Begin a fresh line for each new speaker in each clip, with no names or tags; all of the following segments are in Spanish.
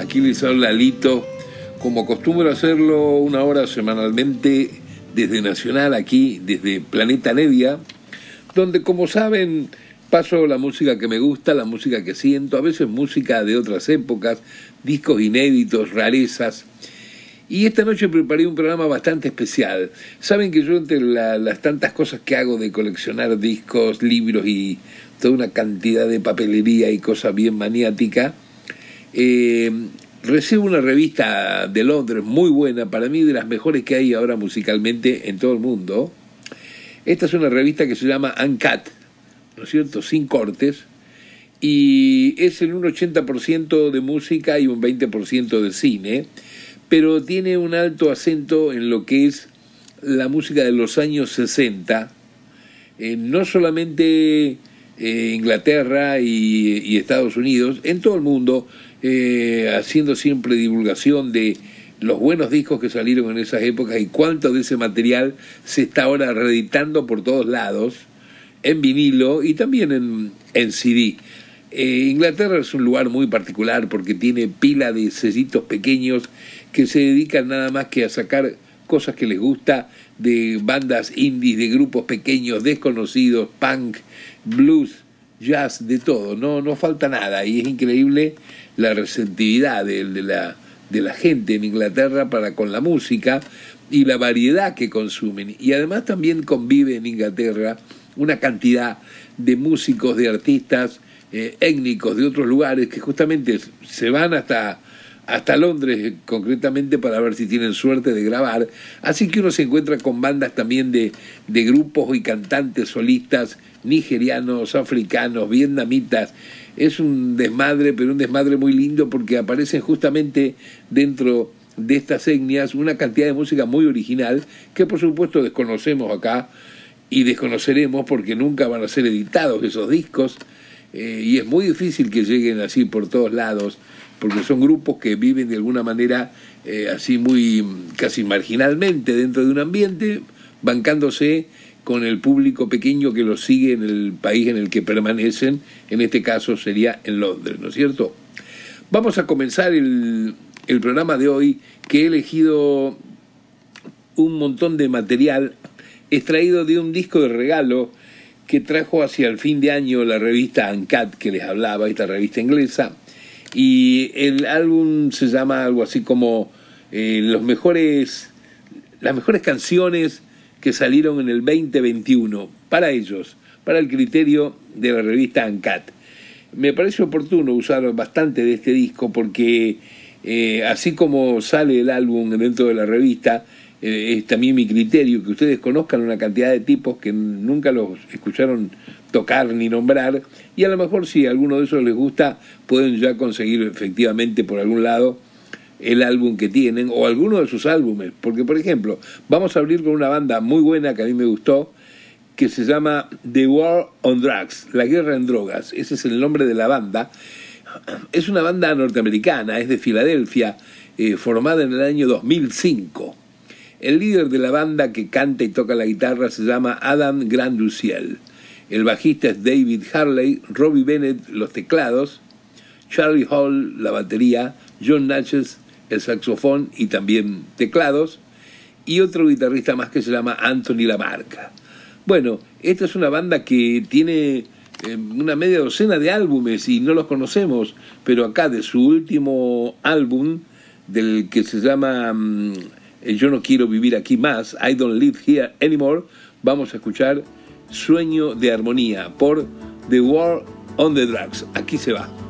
Aquí les habla Lito. Como acostumbro hacerlo una hora semanalmente desde Nacional, aquí, desde Planeta Nevia, donde como saben paso la música que me gusta, la música que siento, a veces música de otras épocas, discos inéditos, rarezas. Y esta noche preparé un programa bastante especial. Saben que yo entre la- las tantas cosas que hago de coleccionar discos, libros y toda una cantidad de papelería y cosas bien maniática, eh, recibo una revista de Londres muy buena, para mí de las mejores que hay ahora musicalmente en todo el mundo. Esta es una revista que se llama Uncut, ¿no es cierto? Sin cortes. Y es en un 80% de música y un 20% de cine, pero tiene un alto acento en lo que es la música de los años 60, eh, no solamente eh, Inglaterra y, y Estados Unidos, en todo el mundo, eh, haciendo siempre divulgación de los buenos discos que salieron en esas épocas y cuánto de ese material se está ahora reeditando por todos lados, en vinilo y también en, en CD. Eh, Inglaterra es un lugar muy particular porque tiene pila de sellitos pequeños que se dedican nada más que a sacar cosas que les gusta de bandas indies, de grupos pequeños, desconocidos, punk, blues, jazz, de todo. No, no falta nada y es increíble la receptividad de, de la, de la gente en Inglaterra para con la música y la variedad que consumen. Y además también convive en Inglaterra una cantidad de músicos, de artistas eh, étnicos de otros lugares que justamente se van hasta, hasta Londres concretamente para ver si tienen suerte de grabar. Así que uno se encuentra con bandas también de grupos y cantantes solistas nigerianos, africanos, vietnamitas. Es un desmadre, pero un desmadre muy lindo porque aparecen justamente dentro de estas etnias una cantidad de música muy original que por supuesto desconocemos acá y desconoceremos porque nunca van a ser editados esos discos eh, y es muy difícil que lleguen así por todos lados porque son grupos que viven de alguna manera eh, así muy casi marginalmente dentro de un ambiente bancándose con el público pequeño que los sigue en el país en el que permanecen, en este caso sería en Londres, ¿no es cierto? Vamos a comenzar el, el programa de hoy que he elegido un montón de material extraído de un disco de regalo que trajo hacia el fin de año la revista Uncut que les hablaba, esta revista inglesa, y el álbum se llama algo así como eh, los mejores, las mejores canciones que salieron en el 2021 para ellos, para el criterio de la revista Uncut. Me parece oportuno usar bastante de este disco porque eh, así como sale el álbum dentro de la revista, eh, es también mi criterio que ustedes conozcan una cantidad de tipos que nunca los escucharon tocar ni nombrar y a lo mejor si a alguno de esos les gusta pueden ya conseguir efectivamente por algún lado el álbum que tienen o alguno de sus álbumes porque por ejemplo vamos a abrir con una banda muy buena que a mí me gustó que se llama The War on Drugs, la guerra en drogas, ese es el nombre de la banda. Es una banda norteamericana, es de Filadelfia, eh, formada en el año 2005. El líder de la banda que canta y toca la guitarra se llama Adam Granduciel. El bajista es David Harley, Robbie Bennett los teclados, Charlie Hall la batería, John Natchez el saxofón y también teclados, y otro guitarrista más que se llama Anthony Lamarca. Bueno, esta es una banda que tiene
eh, una media docena de álbumes y no los conocemos, pero acá de su último álbum, del que se llama mm, Yo no quiero vivir aquí más, I don't live here anymore, vamos a escuchar Sueño de Armonía por The War on the Drugs. Aquí se va.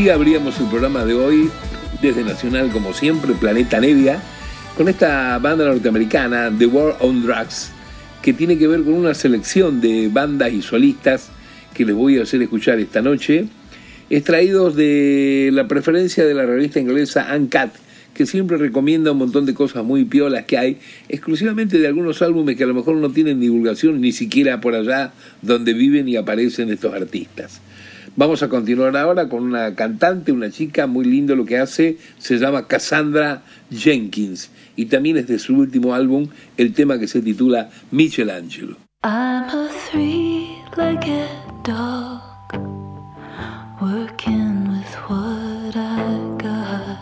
Así abríamos el programa de hoy desde Nacional, como siempre, Planeta Nevia, con esta banda norteamericana, The War on Drugs, que tiene que ver con una selección de bandas y solistas que les voy a hacer escuchar esta noche, extraídos de la preferencia de la revista inglesa Uncut, que siempre recomienda un montón de cosas muy piolas que hay, exclusivamente de algunos álbumes que a lo mejor no tienen divulgación ni siquiera por allá donde viven y aparecen estos artistas. Vamos a continuar ahora con una cantante, una chica muy lindo lo que hace, se llama Cassandra Jenkins y también es de su último álbum el tema que se titula Michelangelo.
I'm a three-legged dog working with what I got,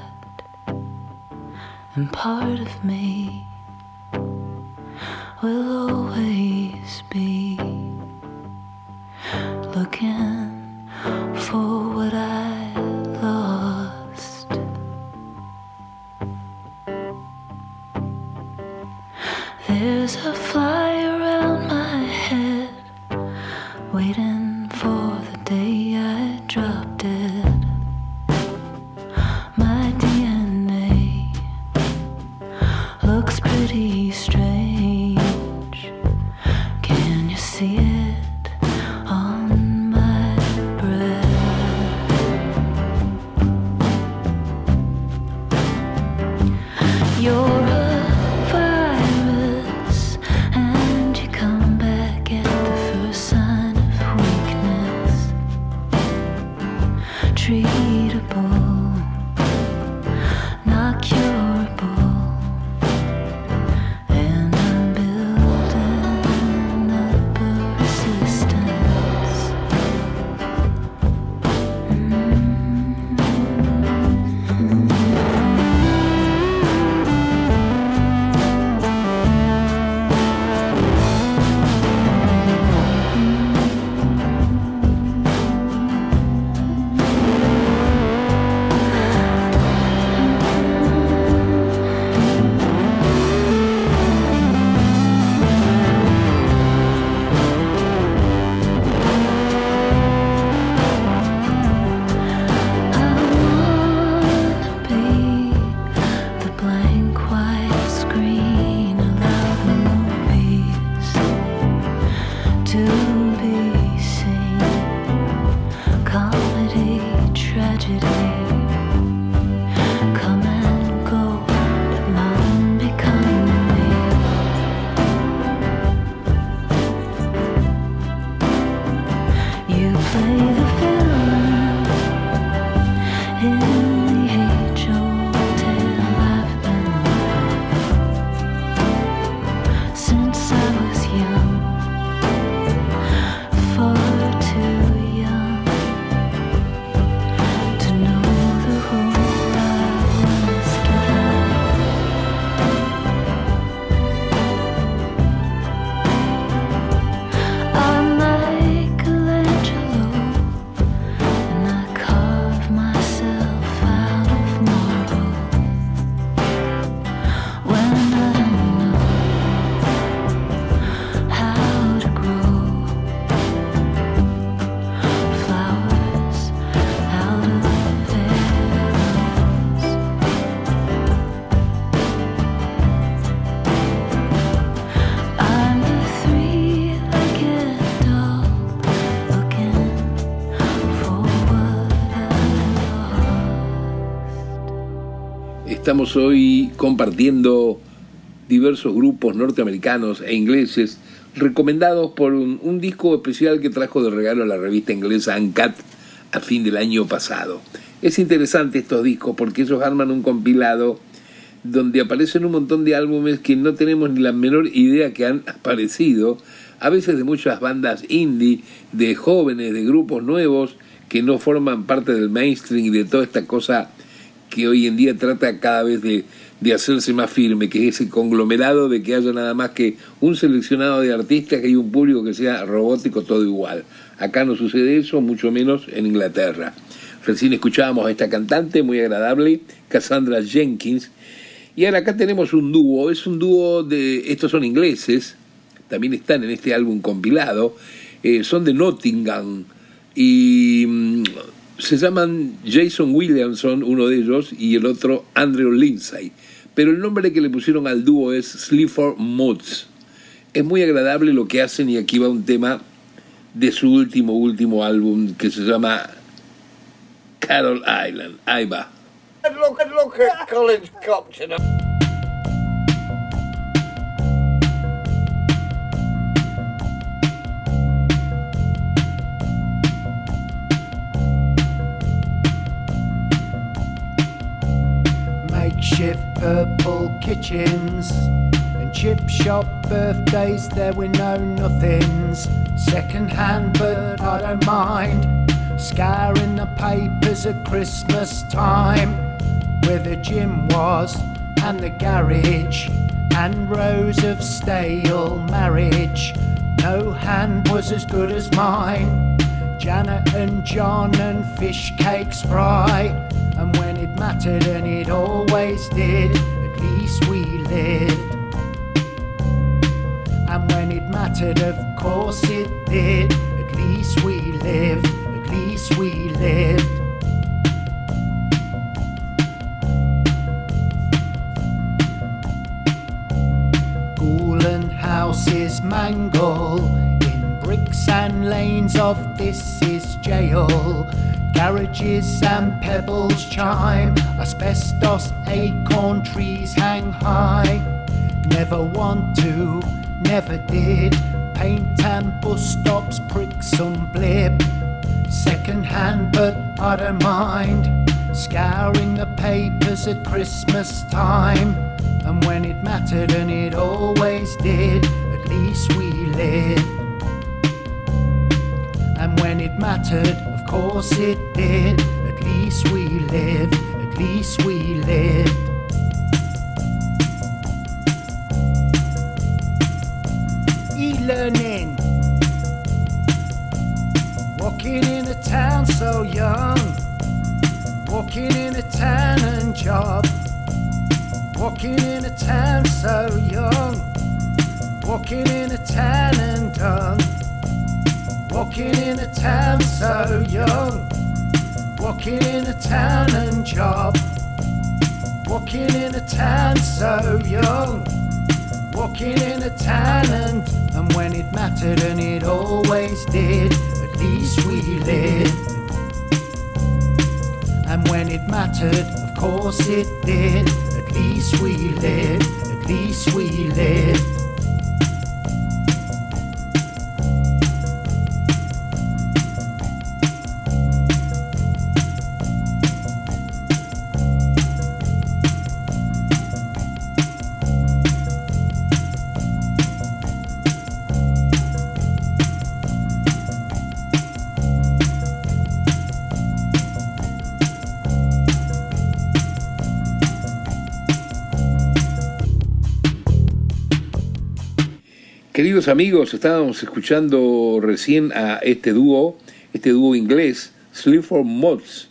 and part of me will always be
Estamos hoy compartiendo diversos grupos norteamericanos e ingleses recomendados por un, disco especial que trajo de regalo la revista inglesa Uncut a fin del año pasado. Es interesante estos discos porque ellos arman un compilado donde aparecen un montón de álbumes que no tenemos ni la menor idea que han aparecido, a veces de muchas bandas indie, de jóvenes, de grupos nuevos que no forman parte del mainstream y de toda esta cosa que hoy en día trata cada vez de, de hacerse más firme, que es ese conglomerado de que haya nada más que un seleccionado de artistas, hay un público que sea robótico, todo igual. Acá no sucede eso, mucho menos en Inglaterra. Recién escuchábamos a esta cantante muy agradable, Cassandra Jenkins, y ahora acá tenemos un dúo, es un dúo de, estos son ingleses, también están en este álbum compilado, eh, son de Nottingham y mm, se llaman Jason Williamson, uno de ellos, y el otro Andrew Lindsay. Pero el nombre que le pusieron al dúo es Sleaford Mods. Es muy agradable lo que hacen y aquí va un tema de su último, último álbum que se llama Carol Island. Ahí va.
Makeshift purple kitchens and chip shop birthdays, there were no nothings. Second hand, but I don't mind. Scouring the papers at Christmas time, where the gym was and the garage, and rows of stale marriage. No hand was as good as mine. Janet and John and fish cakes fry. And when it mattered, and it always did, at least we lived. And when it mattered, of course it did, at least we lived, at least we lived. Ghoul houses mangle in bricks and lanes of this is jail. Garages and pebbles chime, asbestos acorn trees hang high. Never want to, never did. Paint and bus stops prick some blip. Second hand, but I don't mind. Scouring the papers at Christmas time. And when it mattered, and it always did, at least we lived. And when it mattered, course it did, at least we lived, at least we lived. E-learning. Walking in a town so young. Walking in a town and job. Walking in a town so young. Walking in a town and done. Walking in a town so young. Walking in a town and job. Walking in a town so young. Walking in a town and, and when it mattered and it always did, at least we lived. And when it mattered, of course it did, at least we lived, at least we lived.
Amigos, estábamos escuchando recién a este dúo, este dúo inglés, Sleaford Mods,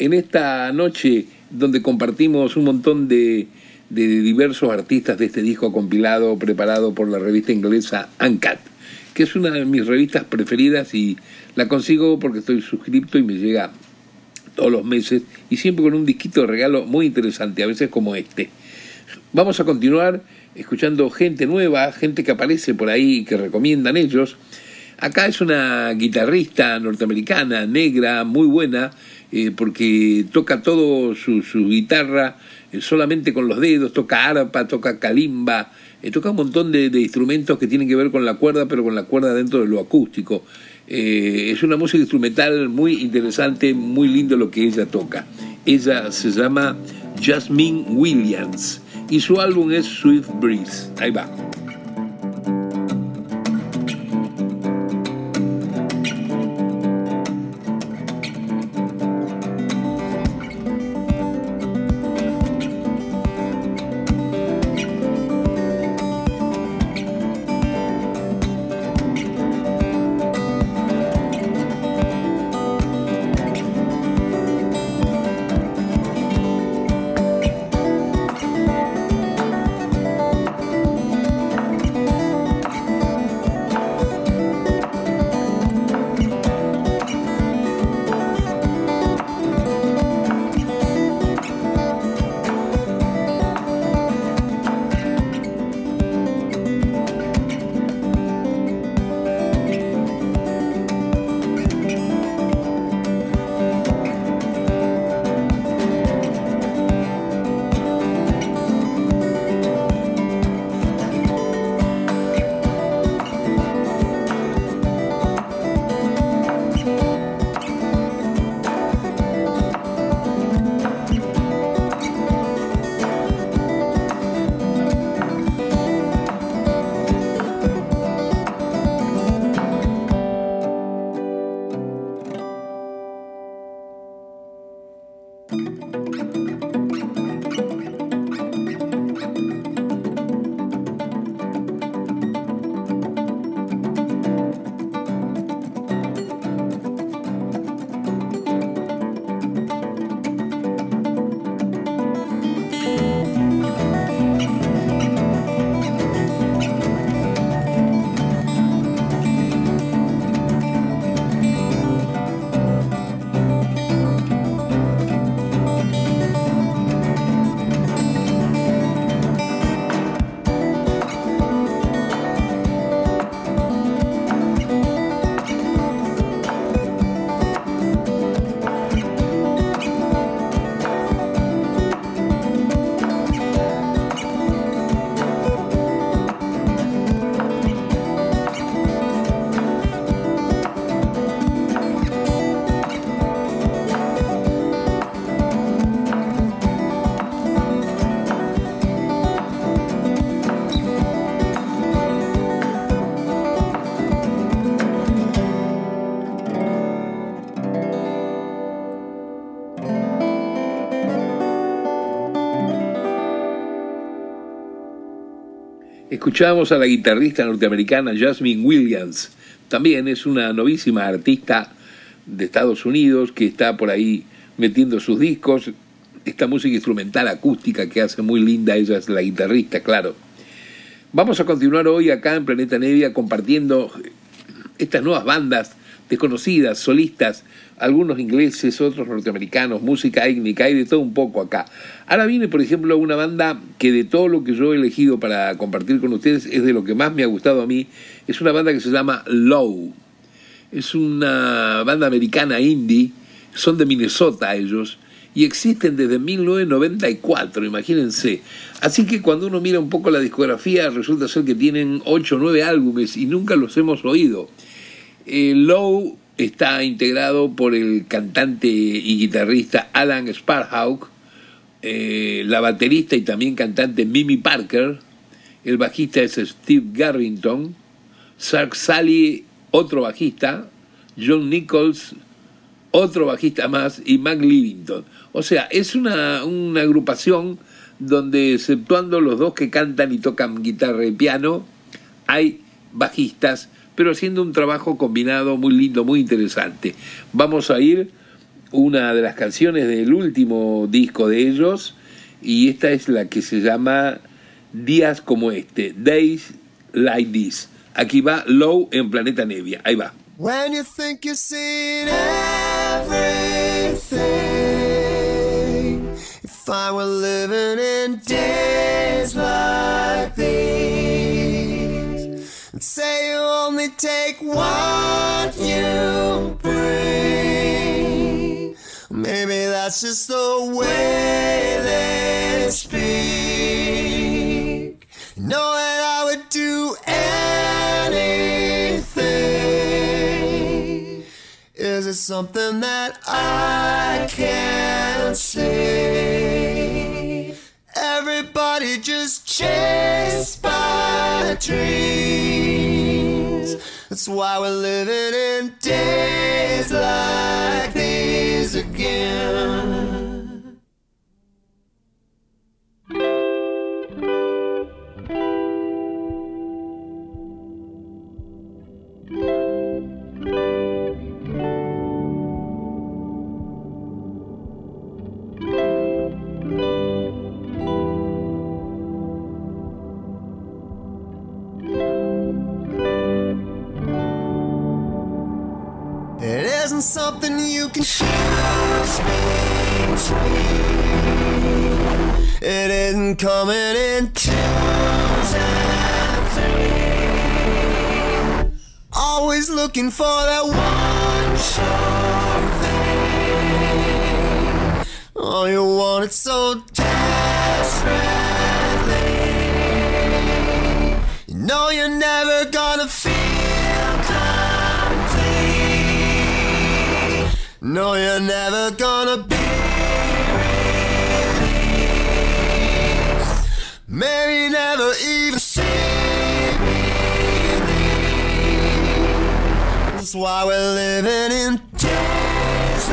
en esta noche donde compartimos un montón de, de diversos artistas de este disco compilado, preparado por la revista inglesa Uncut, que es una de mis revistas preferidas y la consigo porque estoy suscripto y me llega todos los meses y siempre con un disquito de regalo muy interesante, a veces como este. Vamos a continuar escuchando gente nueva, gente que aparece por ahí, que recomiendan ellos. Acá es una guitarrista norteamericana, negra, muy buena, eh, porque toca todo su, guitarra eh, solamente con los dedos, toca arpa, toca calimba, eh, toca un montón de, de, instrumentos que tienen que ver con la cuerda, pero con la cuerda dentro de lo acústico. es una música instrumental muy interesante, muy lindo lo que ella toca. Ella se llama Jasmine Williams y su álbum es Swift Breeze. Ahí va. Escuchábamos a la guitarrista norteamericana Jasmine Williams. También es una novísima artista de Estados Unidos que está por ahí metiendo sus discos. Esta música instrumental acústica que hace muy linda, ella es la guitarrista, claro. Vamos a continuar hoy acá en Planeta Nevia compartiendo estas nuevas bandas desconocidas, solistas, algunos ingleses, otros norteamericanos, música étnica, hay de todo un poco acá. Ahora viene, por ejemplo, una banda que de todo lo que yo he elegido para compartir con ustedes es de lo que más me ha gustado a mí. Es una banda que se llama Low. Es una banda americana indie, son de Minnesota ellos, y existen desde 1994, imagínense. Así que cuando uno mira un poco la discografía, resulta ser que tienen 8 o 9 álbumes y nunca los hemos oído. Eh, Low está integrado por el cantante y guitarrista Alan Sparhawk, eh, la baterista y también cantante Mimi Parker, el bajista es Steve Garrington, Sark Sally, otro bajista, John Nichols, otro bajista más, y Mac Livington. O sea, es una, una agrupación donde, exceptuando los dos que cantan y tocan guitarra y piano, hay bajistas pero haciendo un trabajo combinado muy lindo, muy interesante. Vamos a ir una de las canciones del último disco de ellos y esta es la que se llama Días como este, Days Like This. Aquí va Low en Planeta Nevia. Ahí va.
When you think you've seen everything, if I were living in days like these, say you only take what you bring, maybe that's just the way they speak. Know that I would do anything. Is it something that I can't see? Everybody just chased by dreams. That's why we're living in days like these again. Something you can between. It isn't coming in twos and threes. Always looking for that one sure thing. Oh, you want it so desperately. You know you're never gonna feel No, you're never gonna be released. Maybe never even see me. That's why we're living in days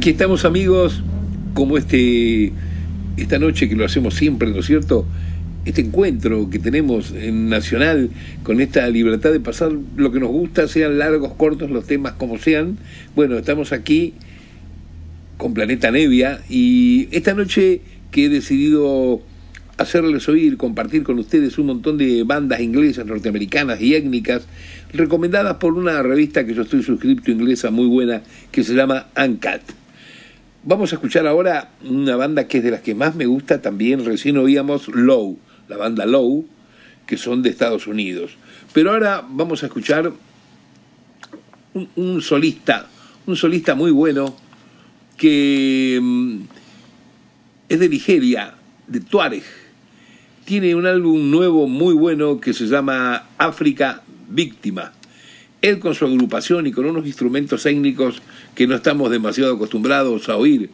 Aquí estamos amigos, como este, esta noche que lo hacemos siempre, ¿no es cierto? Este encuentro que tenemos en Nacional con esta libertad de pasar lo que nos gusta, sean largos, cortos, los temas como sean. Bueno, estamos aquí con Planeta Nevia y esta noche que he decidido hacerles oír, compartir con ustedes un montón de bandas inglesas, norteamericanas y étnicas, recomendadas por una revista que yo estoy suscrito inglesa muy buena, que se llama Uncut. Vamos a escuchar ahora una banda que es de las que más me gusta también, recién oíamos Low, la banda Low, que son de Estados Unidos. Pero ahora vamos a escuchar un, solista, un solista muy bueno, que mm, es de Nigeria, de Tuareg. Tiene un álbum nuevo muy bueno que se llama África Víctima. Él con su agrupación y con unos instrumentos técnicos que no estamos demasiado acostumbrados a oír.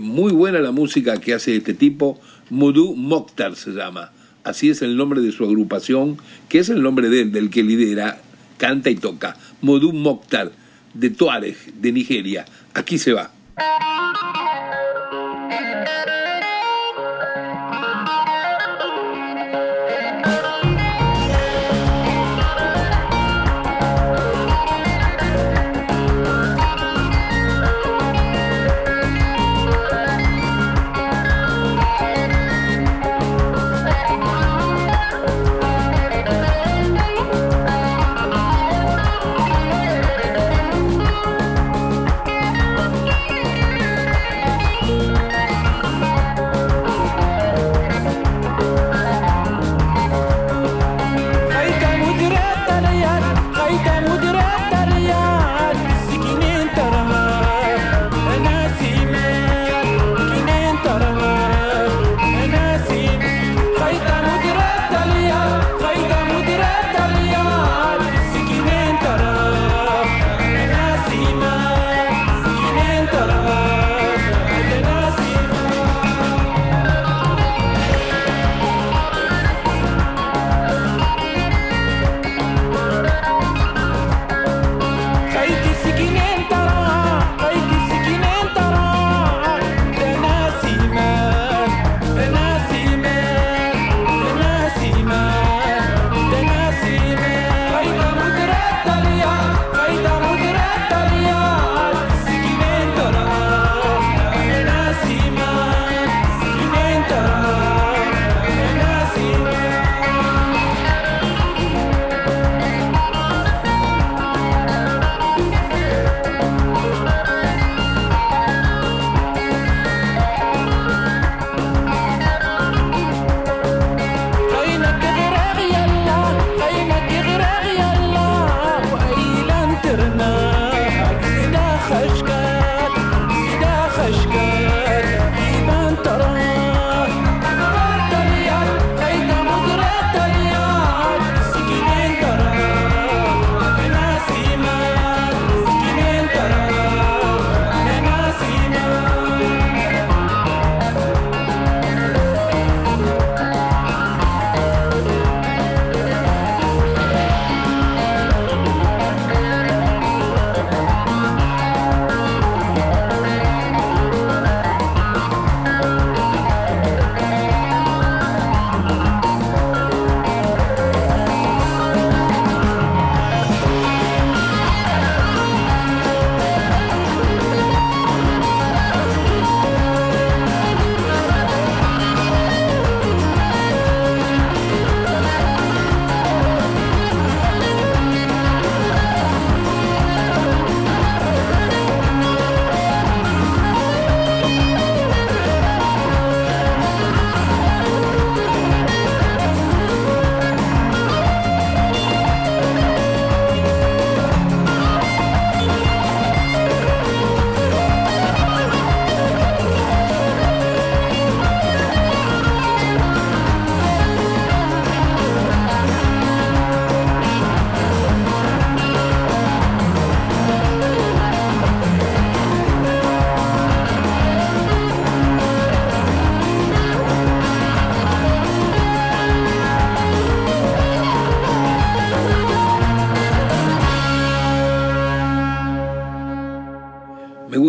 Muy buena la música que hace este tipo. Mudu Mokhtar se llama. Así es el nombre de su agrupación, que es el nombre de él, del que lidera, canta y toca. Mudu Mokhtar, de Tuareg, de Nigeria. Aquí se va.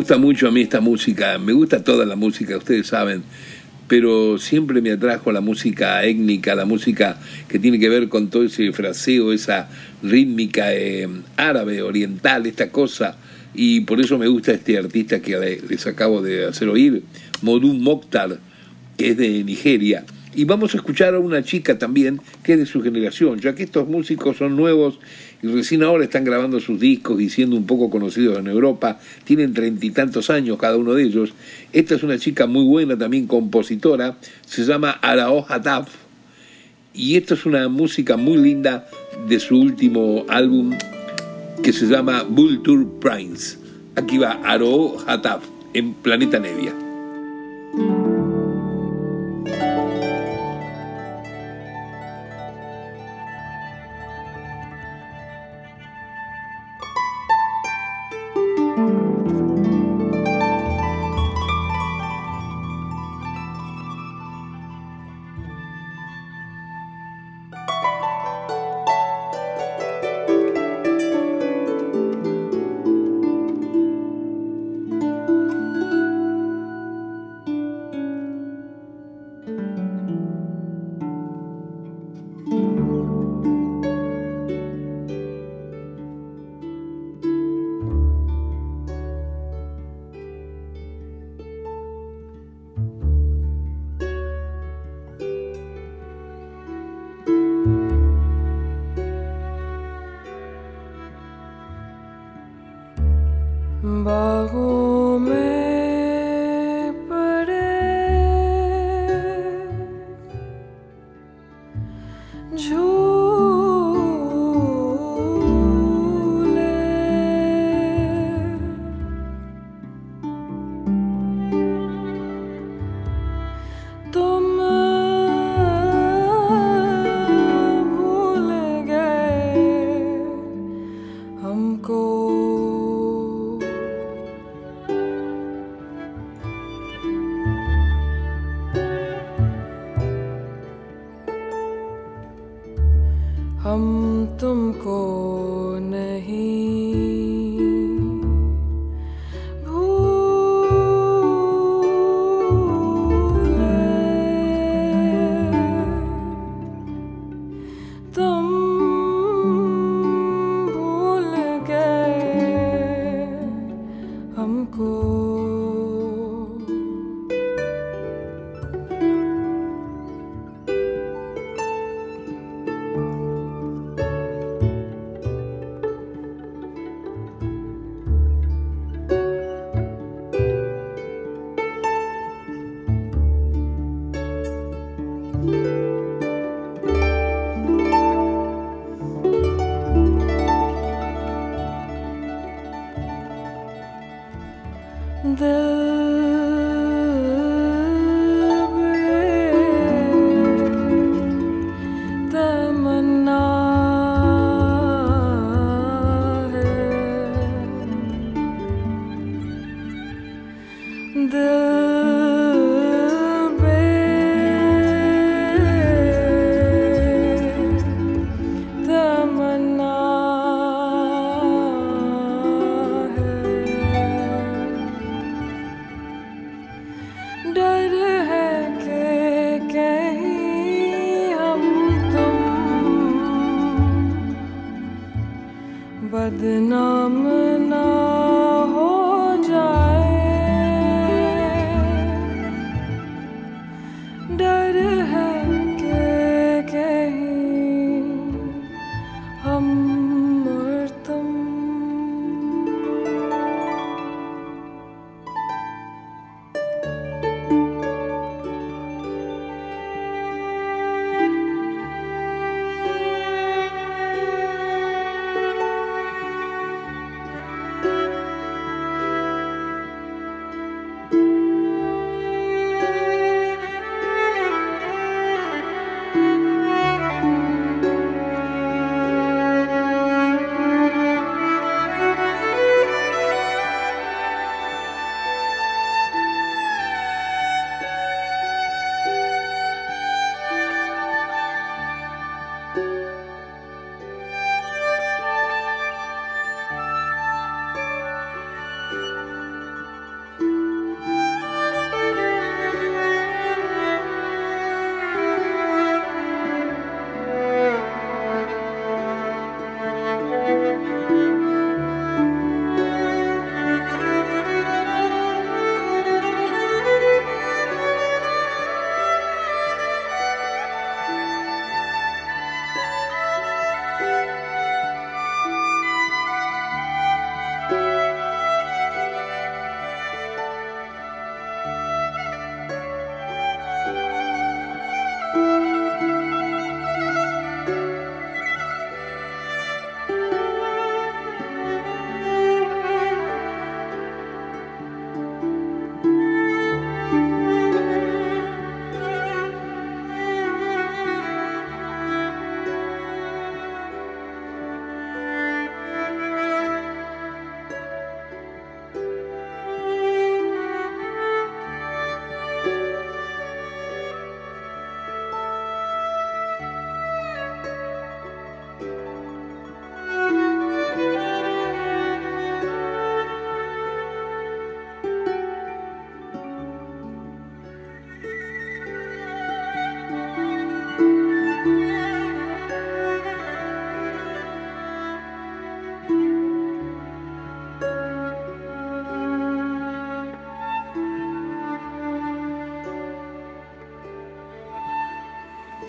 Gusta mucho a mí esta música, me gusta toda la música, ustedes saben, pero siempre me atrajo la música étnica, la música que tiene que ver con todo ese fraseo, esa rítmica eh, árabe, oriental, esta cosa, y por eso me gusta este artista que le- les acabo de hacer oír, Modun Mokhtar, que es de Nigeria. Y vamos a escuchar a una chica también que es de su generación, ya que estos músicos son nuevos y recién ahora están grabando sus discos y siendo un poco conocidos en Europa, tienen treinta y tantos años cada uno de ellos. Esta es una chica muy buena, también compositora, se llama Arao Hataf, y esto es una música muy linda de su último álbum que se llama Vulture Prince. Aquí va Arao Hataf en Planeta Nevia.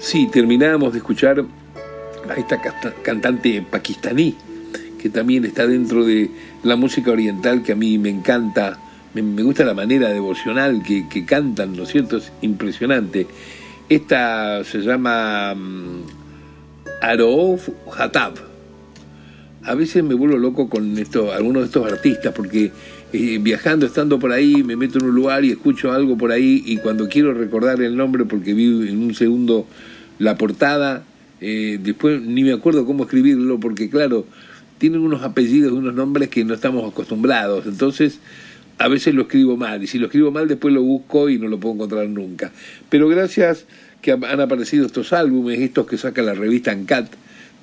Sí, terminamos de escuchar a esta cantante pakistaní, que también está dentro de la música oriental que a mí me encanta. Me, gusta la manera devocional que, cantan, ¿no es cierto? Es impresionante. Esta se llama mm, Aroof Hatab. A veces me vuelvo loco con esto, algunos de estos artistas, porque eh, viajando, estando por ahí, me meto en un lugar y escucho algo por ahí, y cuando quiero recordar el nombre, porque vi en un segundo la portada, eh, después ni me acuerdo cómo escribirlo, porque claro, tienen unos apellidos, unos nombres que no estamos acostumbrados, entonces a veces lo escribo mal, y si lo escribo mal después lo busco y no lo puedo encontrar nunca. Pero gracias que han aparecido estos álbumes, estos que saca la revista ANCAT,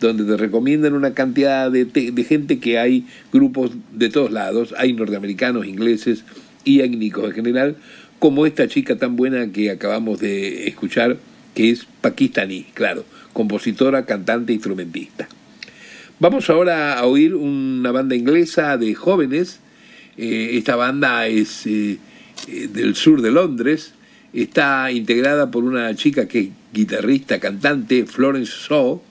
donde te recomiendan una cantidad de, de gente que hay grupos de todos lados, hay norteamericanos, ingleses y étnicos en general, como esta chica tan buena que acabamos de escuchar, que es pakistaní, claro, compositora, cantante, instrumentista. Vamos ahora a oír una banda inglesa de jóvenes. Eh, esta banda es eh, eh, del sur de Londres. Está integrada por una chica que es guitarrista, cantante, Florence Shaw,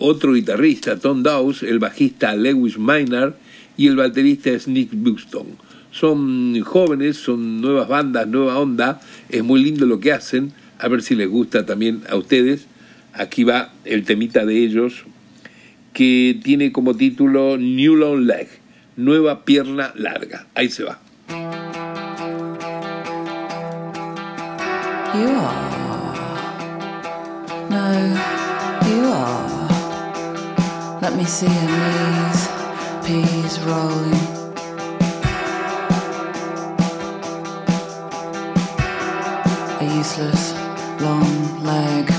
otro guitarrista, Tom Dawes, el bajista Lewis Maynard y el baterista es Nick Buxton. Son jóvenes, son nuevas bandas, nueva onda, es muy lindo lo que hacen, a ver si les gusta también a ustedes. Aquí va el temita de ellos, que tiene como título New Long Leg, nueva pierna larga. Ahí se va.
You are. No, you are. Let me see rolling. Long leg.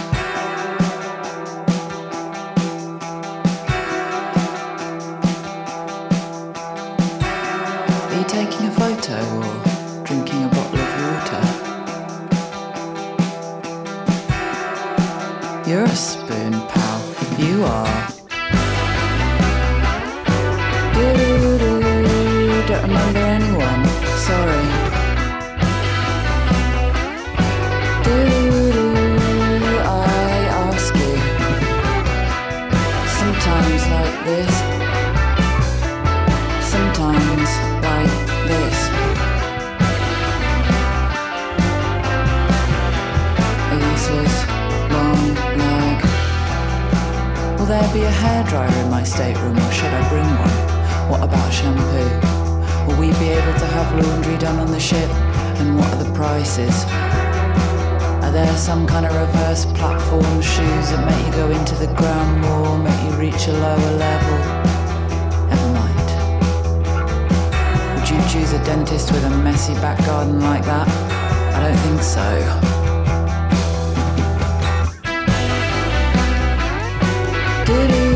A lower level? Never mind. Would you choose a dentist with a messy back garden like that? I don't think so. Doo-doo-doo,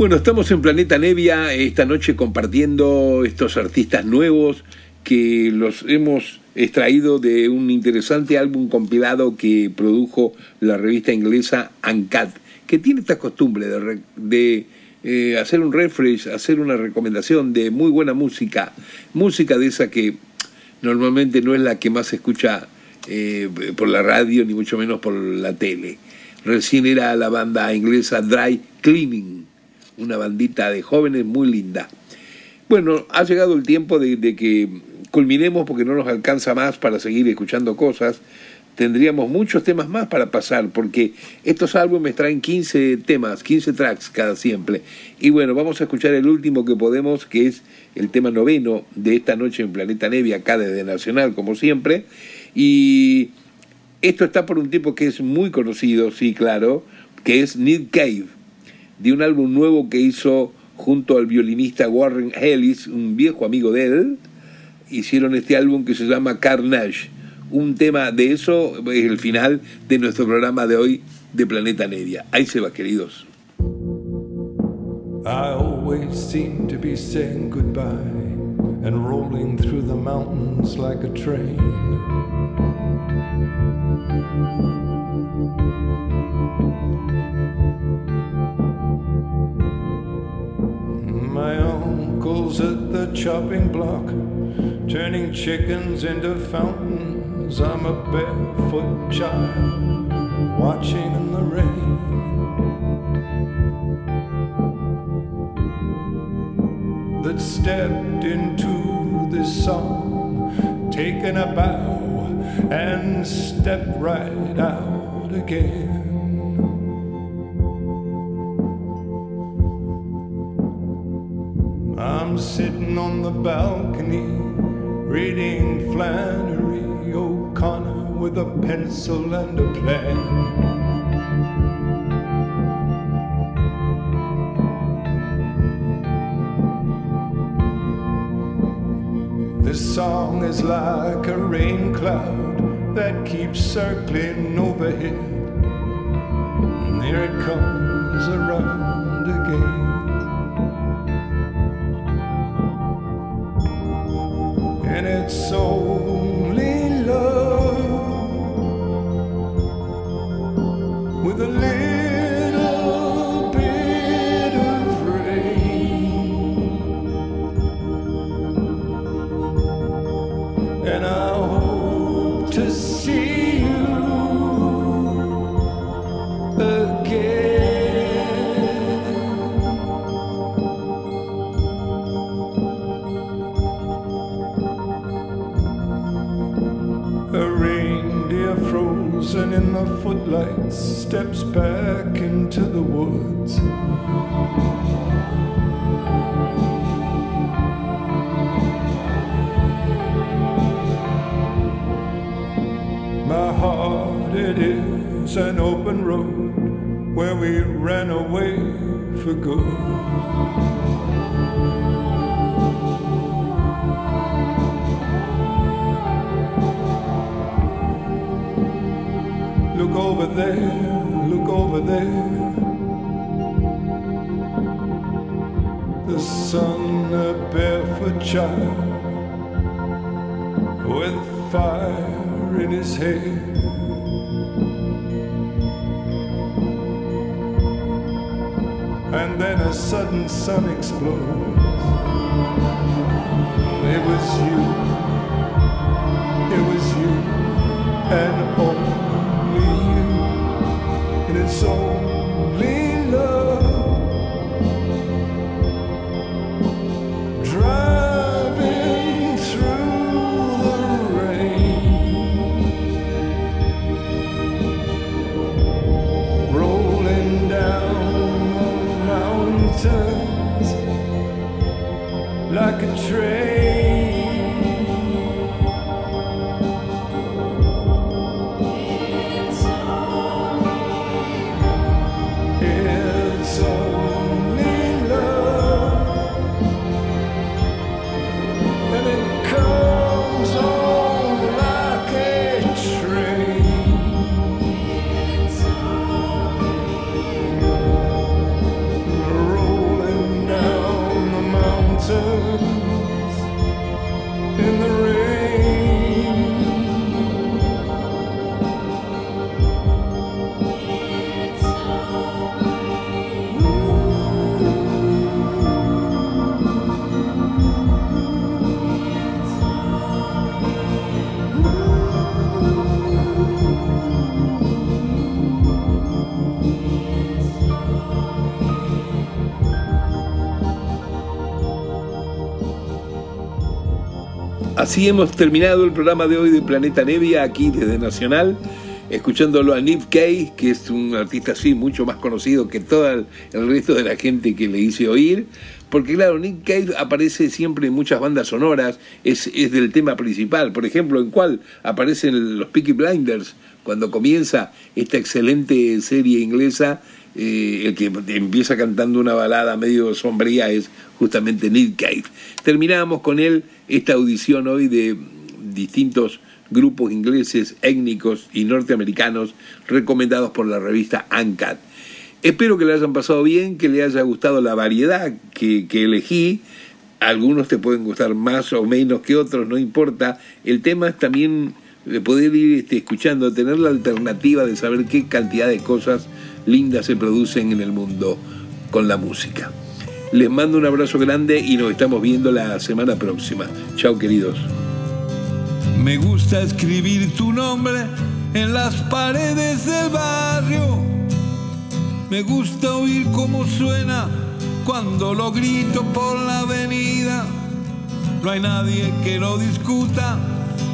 Bueno, estamos en Planeta Nevia esta noche compartiendo estos artistas nuevos que los hemos extraído de un interesante álbum compilado que produjo la revista inglesa Uncut, que tiene esta costumbre de, de, eh, hacer un refresh, hacer una recomendación de muy buena música, música de esa que normalmente no es la que más se escucha eh, por la radio ni mucho menos por la tele. Recién era la banda inglesa Dry Cleaning, una bandita de jóvenes muy linda. Bueno, ha llegado el tiempo de, que culminemos porque no nos alcanza más para seguir escuchando cosas. Tendríamos muchos temas más para pasar porque estos álbumes traen 15 temas, 15 tracks cada siempre. Y bueno, vamos a escuchar el último que podemos, que es el tema noveno de esta noche en Planeta Nevia, acá desde Nacional, como siempre. Y esto está por un tipo que es muy conocido, sí, claro, que es Nick Cave de un álbum nuevo que hizo junto al violinista Warren Ellis, un viejo amigo de él. Hicieron este álbum que se llama Carnage. Un tema de eso es el final de nuestro programa de hoy de Planeta Nevia. Ahí se va, queridos.
I always seem to be saying goodbye and rolling through the mountains like a train. At the chopping block, turning chickens into fountains. I'm a barefoot child watching in the rain. that stepped into this song, taken a bow and stepped right out again. I'm sitting on the balcony reading Flannery O'Connor with a pencil and a plan. This song is like a rain cloud that keeps circling overhead. And there it comes around again. And with fire in his hair. And then a sudden sun explodes. It was you. It was you. And only you. And it's only
Así hemos terminado el programa de hoy de Planeta Nevia, aquí desde Nacional, escuchándolo a Nick Cave, que es un artista así mucho más conocido que todo el, el resto de la gente que le hice oír. Porque claro, Nick Cave aparece siempre en muchas bandas sonoras, es, es del tema principal. Por ejemplo, ¿en cuál aparecen los Peaky Blinders? Cuando comienza esta excelente serie inglesa, eh, el que empieza cantando una balada medio sombría es justamente Nick Cave. Terminamos con él esta audición hoy de distintos grupos ingleses, étnicos y norteamericanos recomendados por la revista ANCAT. Espero que le hayan pasado bien, que le haya gustado la variedad que, que elegí. Algunos te pueden gustar más o menos que otros, no importa. El tema es también de poder ir este, escuchando, tener la alternativa de saber qué cantidad de cosas lindas se producen en el mundo con la música. Les mando un abrazo grande y nos estamos viendo la semana próxima. Chao queridos.
Me gusta escribir tu nombre en las paredes del barrio. Me gusta oír cómo suena cuando lo grito por la avenida. No hay nadie que lo discuta.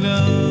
love.